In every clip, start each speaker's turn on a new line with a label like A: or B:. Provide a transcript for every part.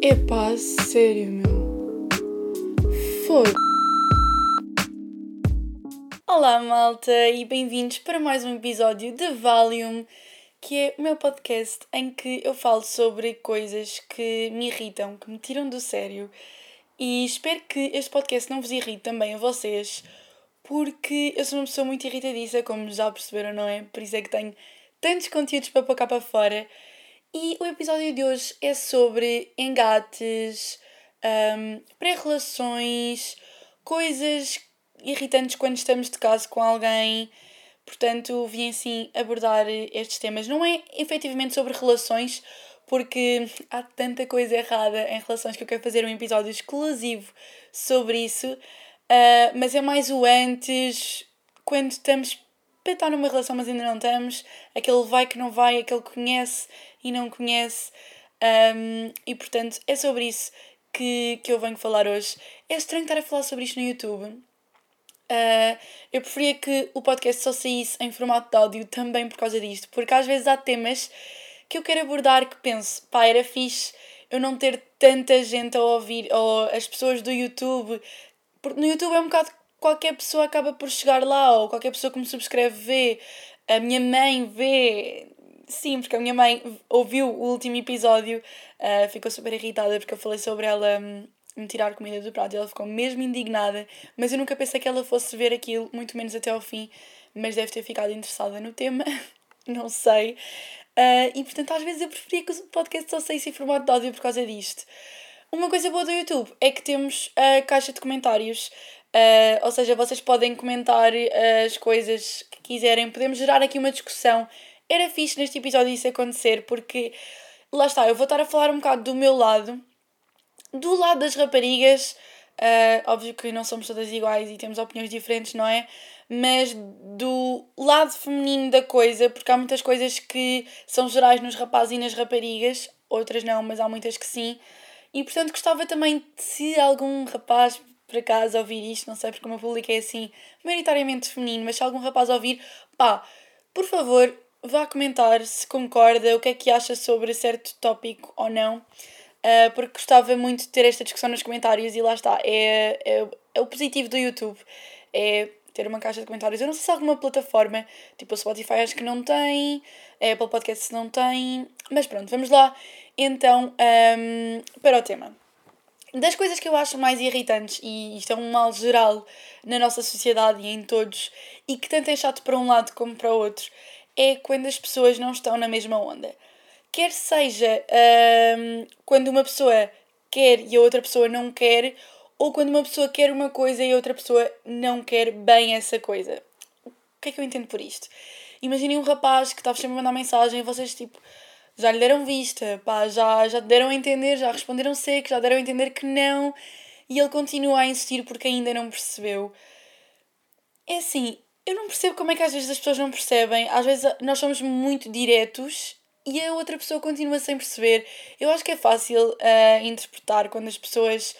A: Epá, sério, meu. Foda. Olá, malta, e bem-vindos para mais um episódio de Valium, que é o meu podcast em que eu falo sobre coisas que me irritam, que me tiram do sério. E espero que este podcast não vos irrite também a vocês, porque eu sou uma pessoa muito irritadiça, como já perceberam, não é? Por isso é que tenho tantos conteúdos para pôr cá para fora. E o episódio de hoje é sobre engates, um, pré-relações, coisas irritantes quando estamos de caso com alguém. Portanto, vim assim abordar estes temas. Não é efetivamente sobre relações, porque há tanta coisa errada em relações que eu quero fazer um episódio exclusivo sobre isso. Uh, mas é mais o antes, quando estamos para estar numa relação, mas ainda não estamos, aquele vai que não vai, aquele que conhece e não conhece. Um, e portanto, é sobre isso que, que eu venho falar hoje. É estranho estar a falar sobre isto no YouTube. Uh, eu preferia que o podcast só saísse em formato de áudio também por causa disto, porque às vezes há temas que eu quero abordar que penso, pá, era fixe eu não ter tanta gente a ouvir, ou as pessoas do YouTube, porque no YouTube é um bocado qualquer pessoa acaba por chegar lá, ou qualquer pessoa que me subscreve vê, a minha mãe vê. Sim, porque a minha mãe ouviu o último episódio, uh, ficou super irritada porque eu falei sobre ela um, me tirar comida do prato e ela ficou mesmo indignada, mas eu nunca pensei que ela fosse ver aquilo, muito menos até ao fim, mas deve ter ficado interessada no tema, não sei. Uh, e portanto, às vezes eu preferia que o podcast só saísse em formato de áudio por causa disto. Uma coisa boa do YouTube é que temos a caixa de comentários. Uh, ou seja, vocês podem comentar as coisas que quiserem, podemos gerar aqui uma discussão. Era fixe neste episódio isso acontecer, porque lá está, eu vou estar a falar um bocado do meu lado, do lado das raparigas. Uh, óbvio que não somos todas iguais e temos opiniões diferentes, não é? Mas do lado feminino da coisa, porque há muitas coisas que são gerais nos rapazes e nas raparigas, outras não, mas há muitas que sim. E portanto gostava também de se algum rapaz por acaso ouvir isto, não sei porque o meu público é assim, maioritariamente feminino, mas se algum rapaz ouvir, pá, por favor, vá comentar se concorda, o que é que acha sobre certo tópico ou não, uh, porque gostava muito de ter esta discussão nos comentários e lá está, é, é, é o positivo do YouTube, é ter uma caixa de comentários. Eu não sei se alguma plataforma, tipo o Spotify acho que não tem, a Apple Podcasts não tem, mas pronto, vamos lá então um, para o tema. Das coisas que eu acho mais irritantes, e isto é um mal geral na nossa sociedade e em todos, e que tanto é chato para um lado como para o outro, é quando as pessoas não estão na mesma onda. Quer seja um, quando uma pessoa quer e a outra pessoa não quer, ou quando uma pessoa quer uma coisa e a outra pessoa não quer bem essa coisa. O que é que eu entendo por isto? Imaginem um rapaz que está sempre a mandar mensagem e vocês tipo já lhe deram vista, pá, já, já deram a entender, já responderam seco, já deram a entender que não, e ele continua a insistir porque ainda não percebeu. É assim, eu não percebo como é que às vezes as pessoas não percebem, às vezes nós somos muito diretos e a outra pessoa continua sem perceber. Eu acho que é fácil uh, interpretar quando as pessoas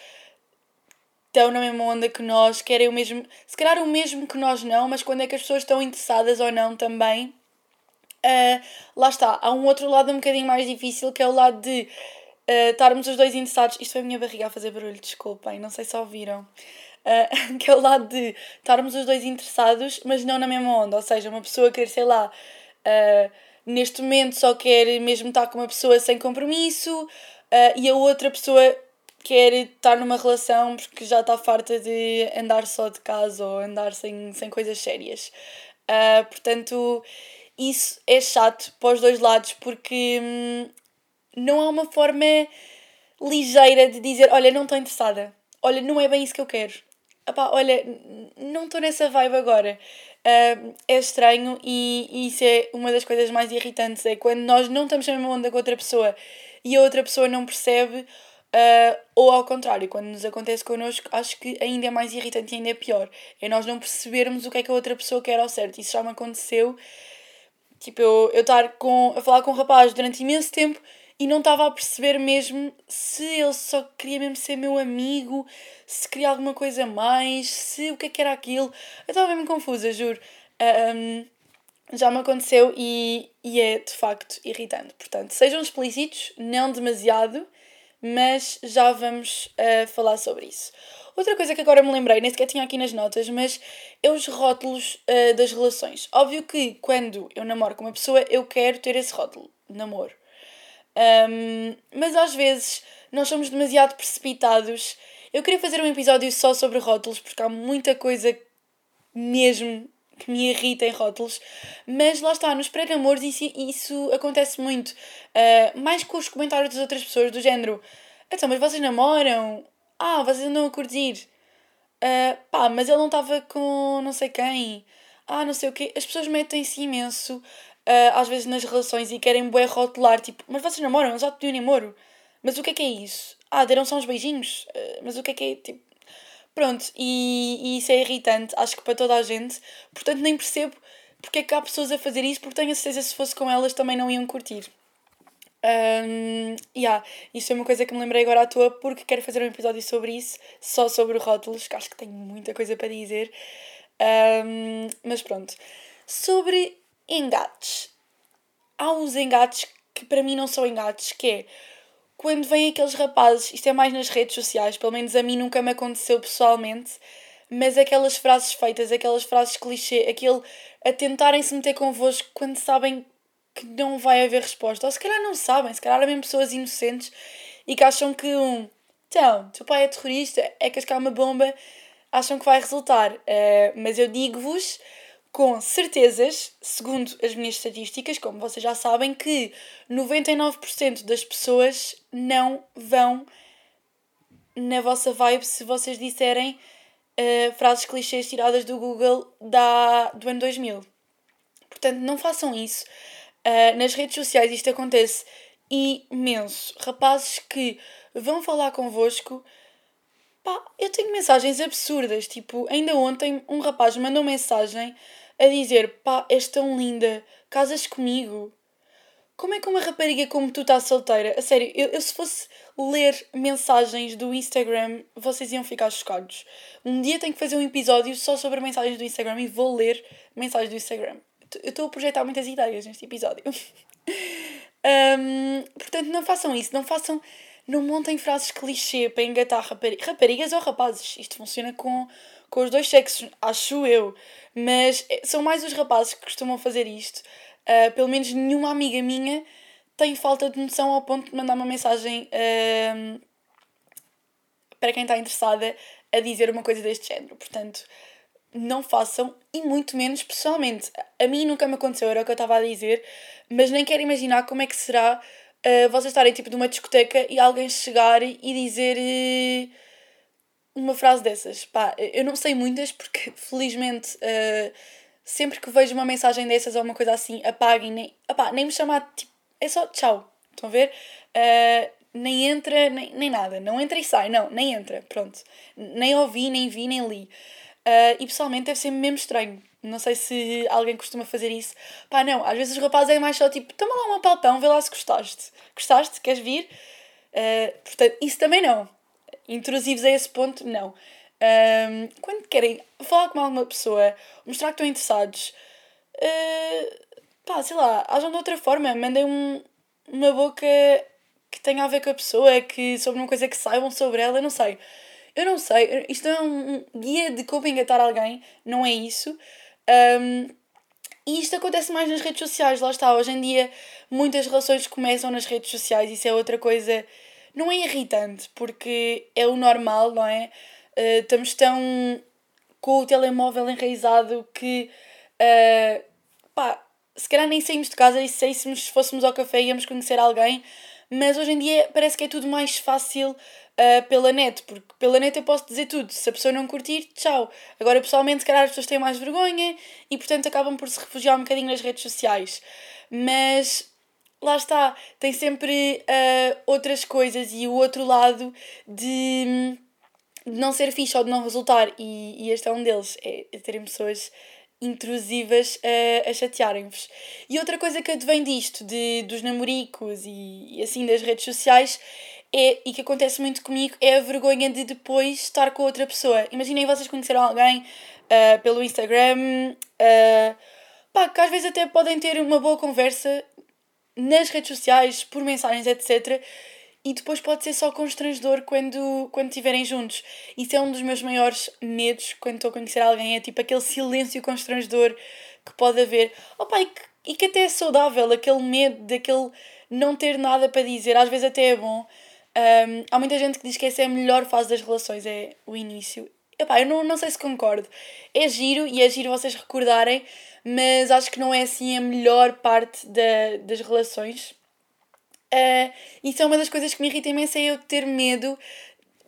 A: estão na mesma onda que nós, querem o mesmo, se calhar o mesmo que nós não, mas quando é que as pessoas estão interessadas ou não também. Uh, lá está, há um outro lado um bocadinho mais difícil que é o lado de uh, estarmos os dois interessados. Isto foi a minha barriga a fazer barulho, desculpem, não sei se ouviram. Uh, que é o lado de estarmos os dois interessados, mas não na mesma onda. Ou seja, uma pessoa querer, sei lá, uh, neste momento só quer mesmo estar com uma pessoa sem compromisso e a outra pessoa quer estar numa relação porque já está farta de andar só de casa ou andar sem, sem coisas sérias. portanto isso é chato para os dois lados porque hum, não há uma forma ligeira de dizer: Olha, não estou interessada, olha, não é bem isso que eu quero, Olha, não estou nessa vibe agora. Uh, é estranho e, e, isso é uma das coisas mais irritantes: é quando nós não estamos na mesma onda com outra pessoa e a outra pessoa não percebe. Uh, ou ao contrário, quando nos acontece connosco, acho que ainda é mais irritante e ainda é pior. É nós não percebermos o que é que a outra pessoa quer ao certo. Isso já me aconteceu Tipo, eu, eu estar com, a falar com um rapaz durante imenso tempo e não estava a perceber mesmo se ele só queria mesmo ser meu amigo, se queria alguma coisa mais, se o que é que era aquilo. Eu estava mesmo confusa, juro. Um, já me aconteceu e, e é de facto irritante. Portanto, sejam explícitos, não demasiado, mas já vamos uh, falar sobre isso. Outra coisa que agora me lembrei, nem sequer tinha aqui nas notas, mas é os rótulos uh, das relações. Óbvio que quando eu namoro com uma pessoa, eu quero ter esse rótulo, namoro. Um, mas às vezes nós somos demasiado precipitados. Eu queria fazer um episódio só sobre rótulos, porque há muita coisa mesmo que me irrita em rótulos, mas lá está, nos pré-namoros isso, isso acontece muito. Uh, mais com os comentários das outras pessoas, do género: Então, mas vocês namoram? Ah, vocês andam a curtir. Uh, pá, mas ele não estava com não sei quem. Ah, não sei o quê. As pessoas metem-se imenso, uh, às vezes, nas relações e querem bué rotular, tipo, mas vocês namoram? Eles já pediram namoro. Mas o que é que é isso? Ah, deram só uns beijinhos? Uh, mas o que é que é, tipo... Pronto, e, e isso é irritante, acho que para toda a gente. Portanto, nem percebo porque é que há pessoas a fazer isso, porque tenho a certeza se fosse com elas também não iam curtir. Um, yeah, isso é uma coisa que me lembrei agora à toa porque quero fazer um episódio sobre isso, só sobre rótulos, que acho que tenho muita coisa para dizer. Um, mas pronto. Sobre engates. Há uns engates que para mim não são engates, que é quando vêm aqueles rapazes, isto é mais nas redes sociais, pelo menos a mim nunca me aconteceu pessoalmente, mas aquelas frases feitas, aquelas frases clichê, aquele a tentarem se meter convosco quando sabem que não vai haver resposta. Ou se calhar não sabem, se calhar há mesmo pessoas inocentes e que acham que um. Então, teu pai é terrorista, é cascar uma bomba, acham que vai resultar. Uh, mas eu digo-vos com certezas, segundo as minhas estatísticas, como vocês já sabem, que 99% das pessoas não vão na vossa vibe se vocês disserem uh, frases clichês tiradas do Google da, do ano 2000. Portanto, não façam isso. Uh, nas redes sociais isto acontece imenso. Rapazes que vão falar convosco. Pá, eu tenho mensagens absurdas. Tipo, ainda ontem um rapaz mandou mensagem a dizer: pá, és tão linda, casas comigo. Como é que uma rapariga como tu está solteira? A sério, eu, eu se fosse ler mensagens do Instagram, vocês iam ficar chocados. Um dia tenho que fazer um episódio só sobre mensagens do Instagram e vou ler mensagens do Instagram. Eu estou a projetar muitas ideias neste episódio. um, portanto, não façam isso. Não façam. Não montem frases clichê para engatar raparigas, raparigas ou rapazes. Isto funciona com, com os dois sexos, acho eu. Mas eh, são mais os rapazes que costumam fazer isto. Uh, pelo menos nenhuma amiga minha tem falta de noção ao ponto de mandar uma mensagem uh, para quem está interessada a dizer uma coisa deste género. Portanto, não façam e muito menos pessoalmente. A mim nunca me aconteceu, era o que eu estava a dizer, mas nem quero imaginar como é que será uh, vocês estarem tipo numa discoteca e alguém chegar e dizer uh, uma frase dessas. Pá, eu não sei muitas porque felizmente uh, sempre que vejo uma mensagem dessas ou uma coisa assim, apaguem, nem, opá, nem me chamar, tipo, é só tchau. Estão a ver? nem entra, nem, nem nada. Não entra e sai, não, nem entra. Pronto. Nem ouvi, nem vi, nem li. Uh, e pessoalmente deve ser mesmo estranho. Não sei se alguém costuma fazer isso. Pá, não, às vezes os rapazes é mais só tipo, toma lá uma palpão, vê lá se gostaste. Gostaste? Queres vir? Uh, portanto, isso também não. Intrusivos a esse ponto, não. Um, quando querem falar com alguma pessoa, mostrar que estão interessados, uh, pá, sei lá, ajam de outra forma, mandem um, uma boca que tenha a ver com a pessoa, que sobre uma coisa que saibam sobre ela, não sei. Eu não sei, isto é um guia de como engatar alguém, não é isso. Um, e isto acontece mais nas redes sociais, lá está. Hoje em dia muitas relações começam nas redes sociais, isso é outra coisa. Não é irritante, porque é o normal, não é? Uh, estamos tão com o telemóvel enraizado que. Uh, pá, se calhar nem saímos de casa e se se fôssemos ao café íamos conhecer alguém, mas hoje em dia parece que é tudo mais fácil uh, pela net, porque pela net eu posso dizer tudo. Se a pessoa não curtir, tchau. Agora, pessoalmente, se calhar as pessoas têm mais vergonha e, portanto, acabam por se refugiar um bocadinho nas redes sociais. Mas lá está, tem sempre uh, outras coisas e o outro lado de, de, não ser fixe ou de não resultar, e, e este é um deles, é, terem pessoas intrusivas a, a chatearem-vos. E outra coisa que advém disto, de, dos namoricos e, e assim das redes sociais, é, e que acontece muito comigo é a vergonha de depois estar com outra pessoa. Imaginem vocês conheceram alguém uh, pelo Instagram, uh, pá, que às vezes até podem ter uma boa conversa nas redes sociais, por mensagens, etc. e depois pode ser só constrangedor quando, quando estiverem juntos. Isso é um dos meus maiores medos quando estou a conhecer alguém, é tipo aquele silêncio constrangedor que pode haver. Opa, e que, e que até é saudável, aquele medo daquele não ter nada para dizer, às vezes até é bom. Um, há muita gente que diz que essa é a melhor fase das relações, é o início. Epá, eu não, não sei se concordo. É giro e é giro vocês recordarem, mas acho que não é assim a melhor parte da, das relações. Uh, isso é uma das coisas que me irrita imenso, é eu ter medo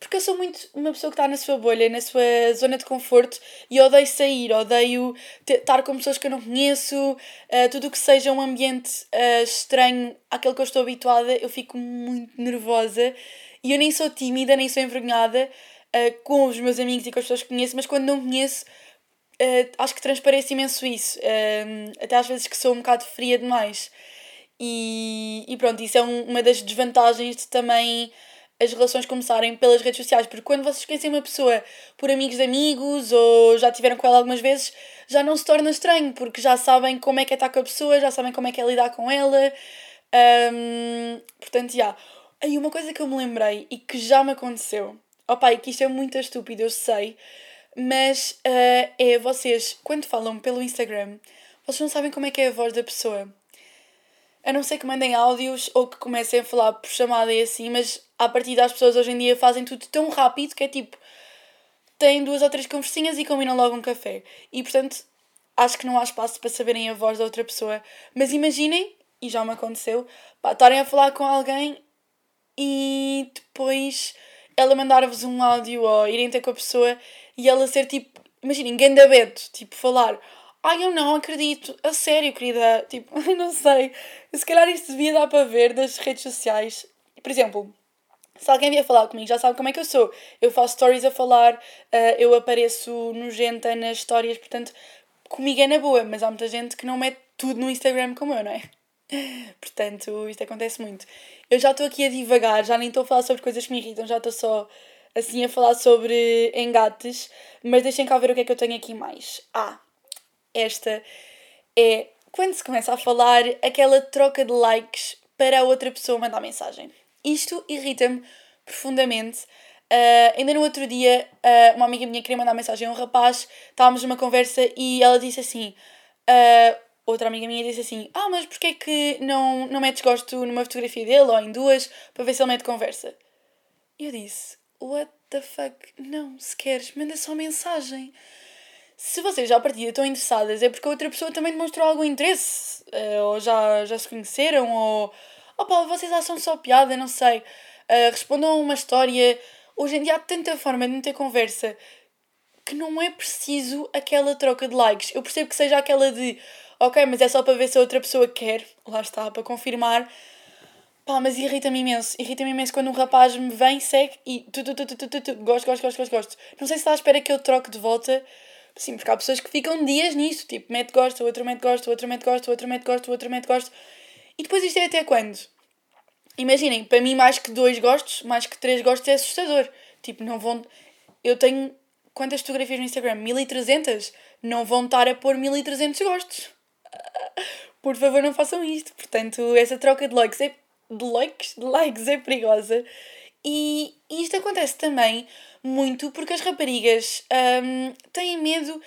A: porque eu sou muito uma pessoa que está na sua bolha, na sua zona de conforto e odeio sair, odeio estar com pessoas que eu não conheço, uh, tudo o que seja um ambiente uh, estranho àquele que eu estou habituada, eu fico muito nervosa e eu nem sou tímida, nem sou envergonhada uh, com os meus amigos e com as pessoas que conheço, mas quando não conheço, acho que transparece imenso isso, até às vezes que sou um bocado fria demais. E, e pronto, isso é um, uma das desvantagens de também as relações começarem pelas redes sociais, porque quando vocês conhecem uma pessoa por amigos de amigos ou já tiveram com ela algumas vezes, já não se torna estranho, porque já sabem como é que é estar com a pessoa, já sabem como é que é lidar com ela. Um, portanto, já. Aí uma coisa que eu me lembrei e que já me aconteceu, opa, e que isto é muito estúpido, eu sei, mas uh, é vocês, quando falam pelo Instagram, vocês não sabem como é que é a voz da pessoa. A não ser que mandem áudios ou que comecem a falar por chamada e assim, mas a partir das pessoas hoje em dia fazem tudo tão rápido que é tipo. têm duas ou três conversinhas e combinam logo um café. E portanto, acho que não há espaço para saberem a voz da outra pessoa. Mas imaginem, e já me aconteceu, estarem a falar com alguém e depois ela mandar-vos um áudio ou irem ter com a pessoa e ela ser tipo, imaginem, gandabeto, tipo, falar Ai, eu não acredito. A sério, querida. Tipo, não sei. Se calhar isto devia dar para ver das redes sociais. Por exemplo, se alguém vier falar comigo, já sabe como é que eu sou. Eu faço stories a falar, uh, eu apareço nojenta nas histórias, portanto, comigo é na boa, mas há muita gente que não mete tudo no Instagram como eu, não é? Portanto, isto acontece muito. Eu já estou aqui a divagar, já nem estou a falar sobre coisas que me irritam, já estou só assim a falar sobre engates, mas deixem cá ver o que é que eu tenho aqui mais. Ah, esta é quando se começa a falar aquela troca de likes para a outra pessoa mandar mensagem. Isto irrita-me profundamente. Uh, ainda no outro dia, uh, uma amiga minha queria mandar mensagem a um rapaz, estávamos numa conversa e ela disse assim: uh, outra amiga minha disse assim: Ah, mas porquê é que não, não metes gosto numa fotografia dele ou em duas para ver se ele mete conversa? E eu disse: What the fuck? Não, se queres, manda só mensagem se vocês já à partida estão interessadas, é porque a outra pessoa também demonstrou algum interesse, uh, ou já, já se conheceram, ou opa, vocês acham só piada, não sei. Uh, respondam a uma história. Hoje em dia há tanta forma de meter conversa que não é preciso aquela troca de likes. Eu percebo que seja aquela de ok, mas é só para ver se a outra pessoa quer, lá está, para confirmar. Pá, mas irrita-me imenso. Irrita-me imenso quando um rapaz me vem, segue e tu, tu, tu, tu, tu, tu, tu, gosto, gosto, gosto, gosto, gosto. Não sei se está à espera que eu troque de volta Sim, porque há pessoas que ficam dias nisso, tipo, mete gosto, outro mete gosto, outro mete gosto, outro mete gosto, outro mete gosto. E depois isto é até quando? Imaginem, para mim mais que dois gostos, mais que três gostos é assustador. Tipo, não vão... Eu tenho quantas fotografias no Instagram? 1300? Não vão estar a pôr 1300 gostos. Por favor, não façam isto. Portanto, essa troca de likes é, de likes, de likes é perigosa. E isto acontece também muito porque as raparigas um, têm medo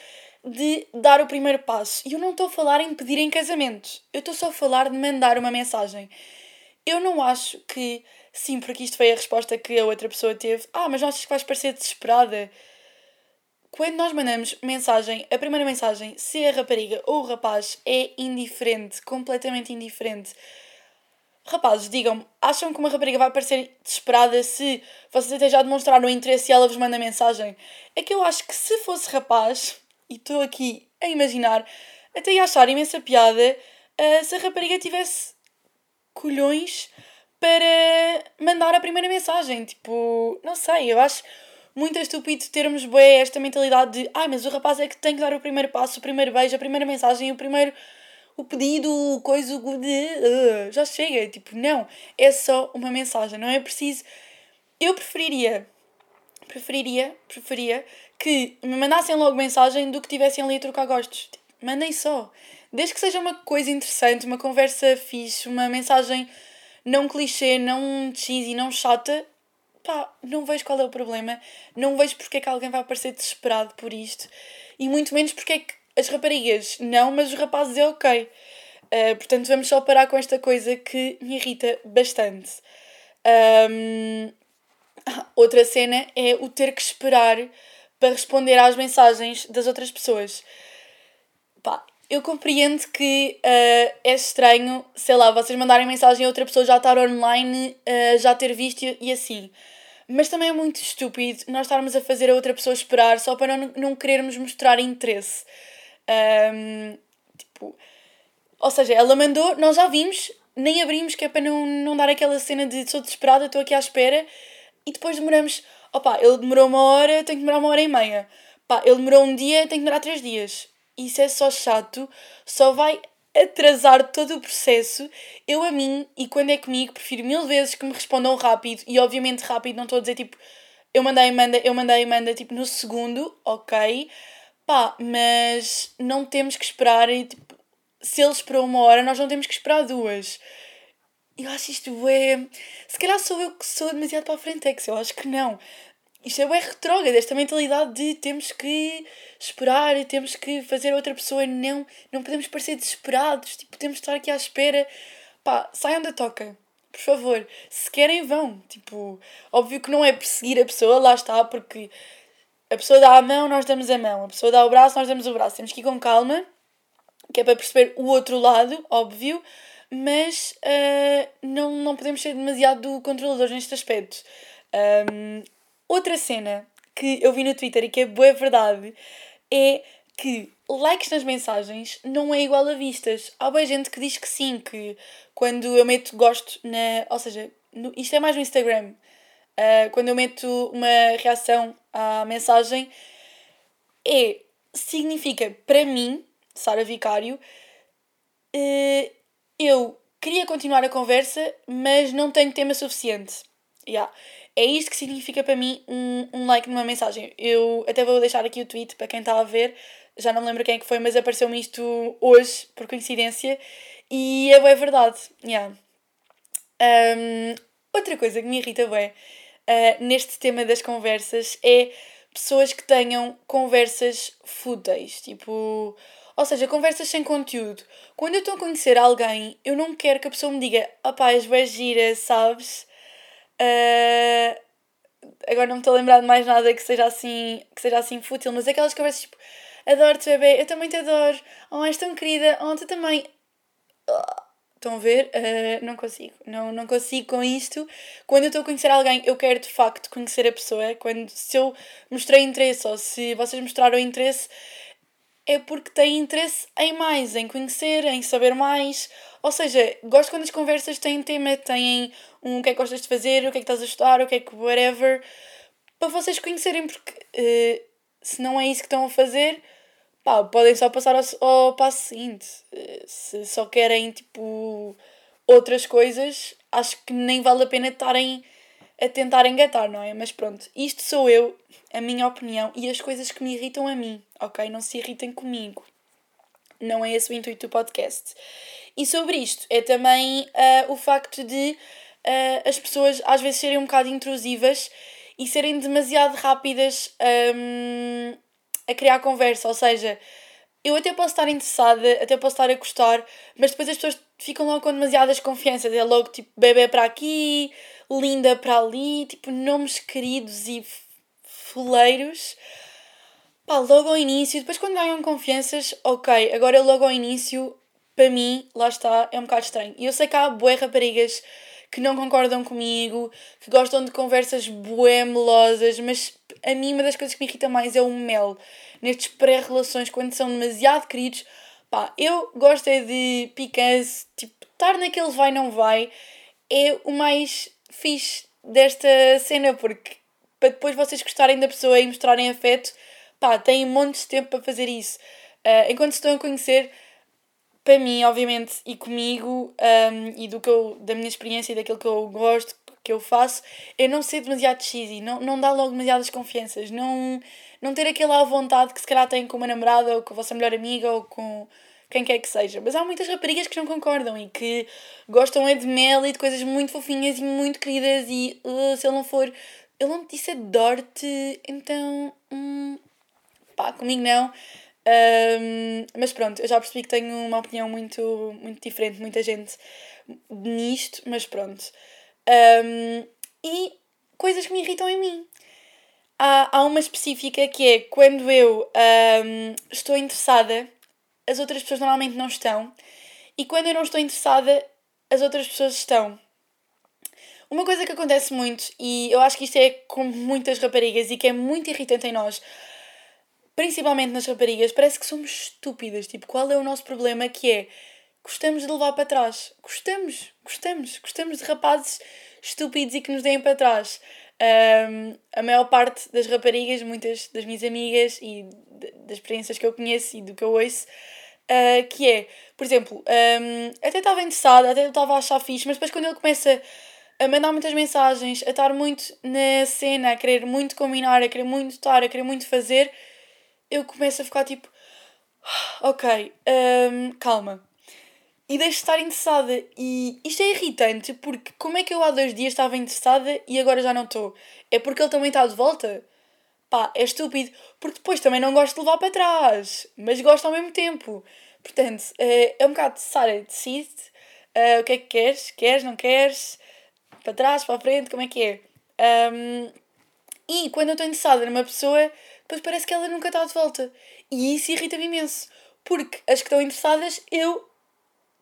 A: de dar o primeiro passo. E eu não estou a falar em pedir em casamento. Eu estou só a falar de mandar uma mensagem. Eu não acho que, sim, porque isto foi a resposta que a outra pessoa teve. Ah, mas não achas que vais parecer desesperada? Quando nós mandamos mensagem, a primeira mensagem, se a rapariga ou o rapaz é indiferente, completamente indiferente, Rapazes, digam-me, acham que uma rapariga vai parecer desesperada se vocês até já demonstraram interesse e ela vos manda mensagem? É que eu acho que se fosse rapaz, e estou aqui a imaginar, até ia achar imensa piada uh, se a rapariga tivesse colhões para mandar a primeira mensagem. Tipo, não sei, eu acho muito estúpido termos bué esta mentalidade de ai, mas o rapaz é que tem que dar o primeiro passo, o primeiro beijo, a primeira mensagem, o primeiro o pedido, o coisa, o de, uh, já chega. Tipo, não, é só uma mensagem, não é preciso. Eu preferiria, preferiria, preferia que me mandassem logo mensagem do que tivessem ali a trocar gostos. Tipo, mandem só. Desde que seja uma coisa interessante, uma conversa fixe, uma mensagem não clichê, não cheesy, não chata, pá, não vejo qual é o problema, não vejo porque é que alguém vai parecer desesperado por isto e muito menos porque é que as raparigas não, mas os rapazes é ok. Uh, portanto, vamos só parar com esta coisa que me irrita bastante. Um, outra cena é o ter que esperar para responder às mensagens das outras pessoas. Pá, eu compreendo que uh, é estranho, sei lá, vocês mandarem mensagem a outra pessoa já estar online, uh, já ter visto e, assim. Mas também é muito estúpido nós estarmos a fazer a outra pessoa esperar só para não, não querermos mostrar interesse. Um, tipo, ou seja, ela mandou, nós já vimos, nem abrimos, que é para não, não dar aquela cena de sou desesperada, estou aqui à espera, e depois demoramos, opá, ele demorou uma hora, tem que demorar uma hora e meia. Pá, ele demorou um dia, tem que demorar três dias. Isso é só chato, só vai atrasar todo o processo. Eu a mim, e quando é comigo, prefiro mil vezes que me respondam rápido, e obviamente rápido, não estou a dizer tipo, eu mandei, manda, eu mandei, manda, tipo, no segundo, ok, pá, mas não temos que esperar, e, tipo, se ele esperou uma hora, nós não temos que esperar duas. Eu acho isto é. Se calhar sou eu que sou demasiado para a frente, é que eu acho que não. Isto é bem retrógrado, esta mentalidade de temos que esperar, temos que fazer outra pessoa, não, não podemos parecer desesperados, tipo, temos de estar aqui à espera. Pá, saiam da toca, por favor. Se querem, vão. Tipo, óbvio que não é perseguir a pessoa, lá está, porque a pessoa dá a mão, nós damos a mão. A pessoa dá o braço, nós damos o braço. Temos que ir com calma, que é para perceber o outro lado, óbvio, mas uh, não, não podemos ser demasiado controladores neste aspecto. Um, outra cena que eu vi no Twitter e que é boa verdade é que likes nas mensagens não é igual a vistas. Há bem gente que diz que sim, que quando eu meto gosto na. Ou seja, no, isto é mais no Instagram. Uh, quando eu meto uma reação à mensagem, é. significa para mim, Sara Vicário, uh, eu queria continuar a conversa, mas não tenho tema suficiente. Yeah. É isto que significa para mim um, um like numa mensagem. Eu até vou deixar aqui o tweet para quem está a ver. Já não me lembro quem é que foi, mas apareceu-me isto hoje, por coincidência. E é bem verdade. Yeah. Um, outra coisa que me irrita bem uh, neste tema das conversas é pessoas que tenham conversas fúteis. Tipo, ou seja, conversas sem conteúdo. Quando eu estou a conhecer alguém, eu não quero que a pessoa me diga, opá, és gira, sabes? Uh, agora não me estou a lembrar de mais nada que seja assim, que seja assim fútil, mas aquelas conversas tipo, adoro-te bebê, eu também te adoro, oh és tão querida, oh também. Estão a ver? Uh, não consigo. Não, não consigo com isto. Quando eu estou a conhecer alguém, eu quero de facto conhecer a pessoa. Quando, se eu mostrei interesse ou se vocês mostraram interesse, é porque têm interesse em mais, em conhecer, em saber mais. Ou seja, gosto quando as conversas têm tema, têm um o que é que gostas de fazer, o que é que estás a estudar, o que é que whatever, para vocês conhecerem, porque uh, se não é isso que estão a fazer, pá, podem só passar ao, ao passo seguinte. Uh, se só querem, tipo, outras coisas, acho que nem vale a pena estarem a tentar engatar, não é? Mas pronto, isto sou eu, a minha opinião e as coisas que me irritam a mim, ok? Não se irritem comigo. Não é esse o intuito do podcast. E sobre isto é também uh, o facto de uh, as pessoas às vezes serem um bocado intrusivas e serem demasiado rápidas um, a criar conversa. Ou seja, eu até posso estar interessada, até posso estar a gostar, mas depois as pessoas ficam logo com demasiadas confianças. É logo tipo bebê para aqui, linda para ali, tipo nomes queridos e foleiros. Pá, logo ao início, depois quando ganham confianças, ok, agora logo ao início, para mim, lá está, é um bocado estranho. E eu sei que há bué raparigas que não concordam comigo, que gostam de conversas bué melosas, mas a mim uma das coisas que me irrita mais é o mel. Nestes pré-relações, quando são demasiado queridos, pá, eu gosto é de picância, tipo, estar naquele vai não vai, é o mais fixe desta cena, porque para depois vocês gostarem da pessoa e mostrarem afeto, pá, têm um monte de tempo para fazer isso. Uh, enquanto estão a conhecer, para mim, obviamente, e comigo, um, e do que eu, da minha experiência e daquilo que eu gosto, que eu faço, é não ser demasiado cheesy, não, não dar logo demasiadas confianças, não, não ter aquela vontade que se calhar têm com uma namorada ou com a vossa melhor amiga ou com quem quer que seja. Mas há muitas raparigas que não concordam e que gostam é de mel e de coisas muito fofinhas e muito queridas e uh, se ele não for. Ele não te disse adoro-te, então. Hum, pá, comigo não. Um, mas pronto, eu já percebi que tenho uma opinião muito, muito diferente, muita gente nisto, mas pronto. Um, e coisas que me irritam em mim. Há, há uma específica que é quando eu um, estou interessada, as outras pessoas normalmente não estão, e quando eu não estou interessada, as outras pessoas estão. Uma coisa que acontece muito, e eu acho que isto é com muitas raparigas e que é muito irritante em nós, principalmente nas raparigas, parece que somos estúpidas. Tipo, qual é o nosso problema? Que é gostamos de levar para trás. Gostamos, gostamos, gostamos de rapazes estúpidos e que nos deem para trás. Um, a maior parte das raparigas, muitas das minhas amigas e das experiências que eu conheço e do que eu ouço, uh, que é, por exemplo, um, até estava interessada, até estava a achar fixe, mas depois quando ele começa a mandar muitas mensagens, a estar muito na cena, a querer muito combinar, a querer muito estar, a querer muito fazer, eu começo a ficar tipo, ok, um, calma. E deixo de estar interessada. E isto é irritante porque como é que eu há dois dias estava interessada e agora já não estou? É porque ele também está de volta? Pá, é estúpido. Porque depois também não gosto de levar para trás, mas gosto ao mesmo tempo. Portanto, é, é um bocado, Sara, decide uh, o que é que queres, queres, não queres, para trás, para a frente, como é que é? Um, e quando eu estou interessada numa pessoa, depois parece que ela nunca está de volta. E isso irrita-me imenso. Porque as que estão interessadas, eu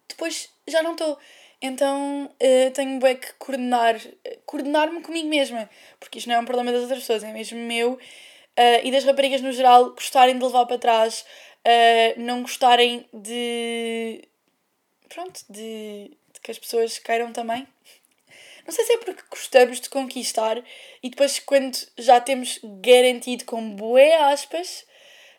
A: depois já não estou. Então uh, tenho bem que coordenar, coordenar-me comigo mesma. Porque isto não é um problema das outras pessoas, é mesmo meu. Uh, e das raparigas no geral gostarem de levar para trás, uh, não gostarem de. Pronto, de, de que as pessoas queiram também. Não sei se é porque gostamos de conquistar e depois, quando já temos garantido com boé aspas,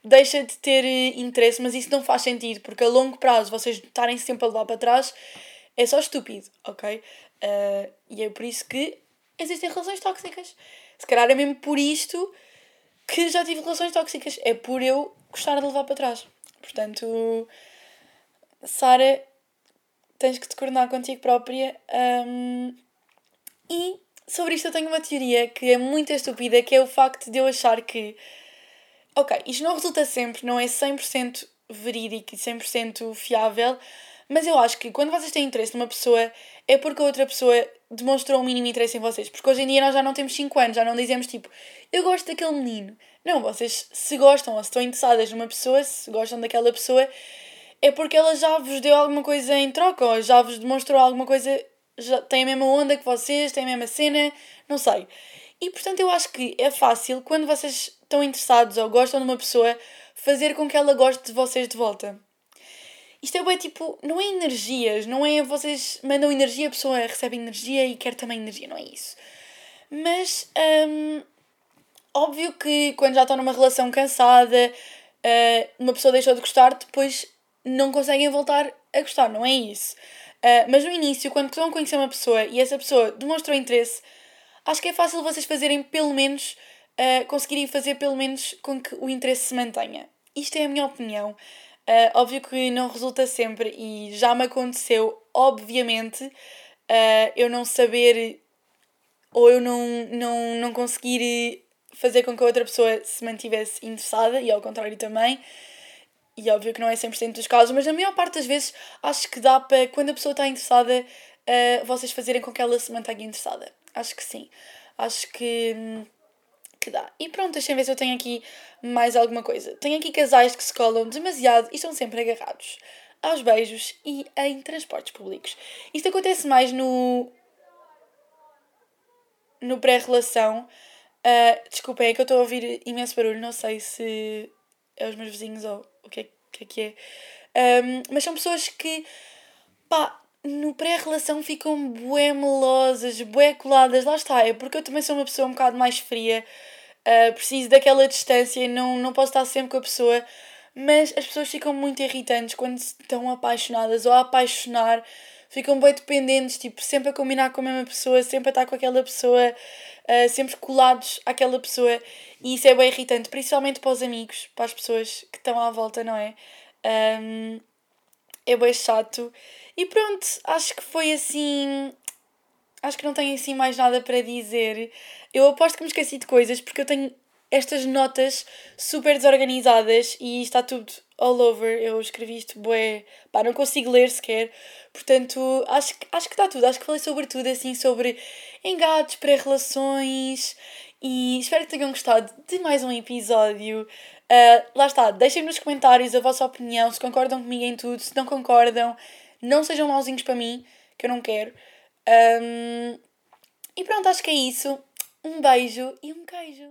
A: deixa de ter eh, interesse, mas isso não faz sentido, porque a longo prazo vocês estarem sempre a levar para trás é só estúpido, ok? Uh, e é por isso que existem relações tóxicas. Se calhar é mesmo por isto que já tive relações tóxicas. É por eu gostar de levar para trás. Portanto, Sara, tens que te coordenar contigo própria. Um, e sobre isto eu tenho uma teoria que é muito estúpida, que é o facto de eu achar que, ok, isto não resulta sempre, não é 100% verídico e 100% fiável, mas eu acho que quando vocês têm interesse numa pessoa é porque a outra pessoa demonstrou um mínimo interesse em vocês. Porque hoje em dia nós já não temos 5 anos, já não dizemos tipo, eu gosto daquele menino. Não, vocês se gostam ou se estão interessadas numa pessoa, se gostam daquela pessoa, é porque ela já vos deu alguma coisa em troca ou já vos demonstrou alguma coisa já têm a mesma onda que vocês, têm a mesma cena, não sei. E portanto eu acho que é fácil, quando vocês estão interessados ou gostam de uma pessoa, fazer com que ela goste de vocês de volta. Isto é bem tipo, não é energias, não é vocês mandam energia, a pessoa recebe energia e quer também energia, não é isso. Mas, hum, óbvio que quando já estão numa relação cansada, uh, uma pessoa deixou de gostar, depois não conseguem voltar a gostar, não é isso. Uh, mas no início, quando estão a conhecer uma pessoa e essa pessoa demonstrou interesse, acho que é fácil vocês fazerem pelo menos, uh, conseguirem fazer pelo menos com que o interesse se mantenha. Isto é a minha opinião. Uh, óbvio que não resulta sempre e já me aconteceu, obviamente, uh, eu não saber ou eu não, não, não conseguir fazer com que a outra pessoa se mantivesse interessada e ao contrário também. E óbvio que não é 100% dos casos, mas na maior parte das vezes acho que dá para, quando a pessoa está interessada, uh, vocês fazerem com que ela se mantenha interessada. Acho que sim. Acho que, que dá. E pronto, deixem ver se eu tenho aqui mais alguma coisa. Tenho aqui casais que se colam demasiado e estão sempre agarrados aos beijos e em transportes públicos. Isto acontece mais no. no pré-relação. Uh, desculpem, é que eu estou a ouvir imenso barulho, não sei se é os meus vizinhos ou o que é que é. Que é. Um, mas são pessoas que, pá, no pré-relação ficam bué melosas, bué coladas, lá está, é porque eu também sou uma pessoa um bocado mais fria, uh, preciso daquela distância não, não posso estar sempre com a pessoa, mas as pessoas ficam muito irritantes quando estão apaixonadas ou a apaixonar, ficam bem dependentes, tipo, sempre a combinar com a mesma pessoa, sempre a estar com aquela pessoa, uh, sempre colados àquela pessoa, e isso é bem irritante, principalmente para os amigos, para as pessoas que estão à volta, não é? Um, é bem chato. E pronto, acho que foi assim. Acho que não tenho assim mais nada para dizer. Eu aposto que me esqueci de coisas porque eu tenho estas notas super desorganizadas e está tudo all over. Eu escrevi isto, bué, pá, não consigo ler sequer. Portanto, acho, acho que está tudo. Acho que falei sobre tudo, assim, sobre engates, pré-relações. E espero que tenham gostado de mais um episódio. Uh, lá está, deixem nos comentários a vossa opinião, se concordam comigo em tudo, se não concordam, não sejam mauzinhos para mim, que eu não quero. Um, e pronto, acho que é isso. Um beijo e um queijo.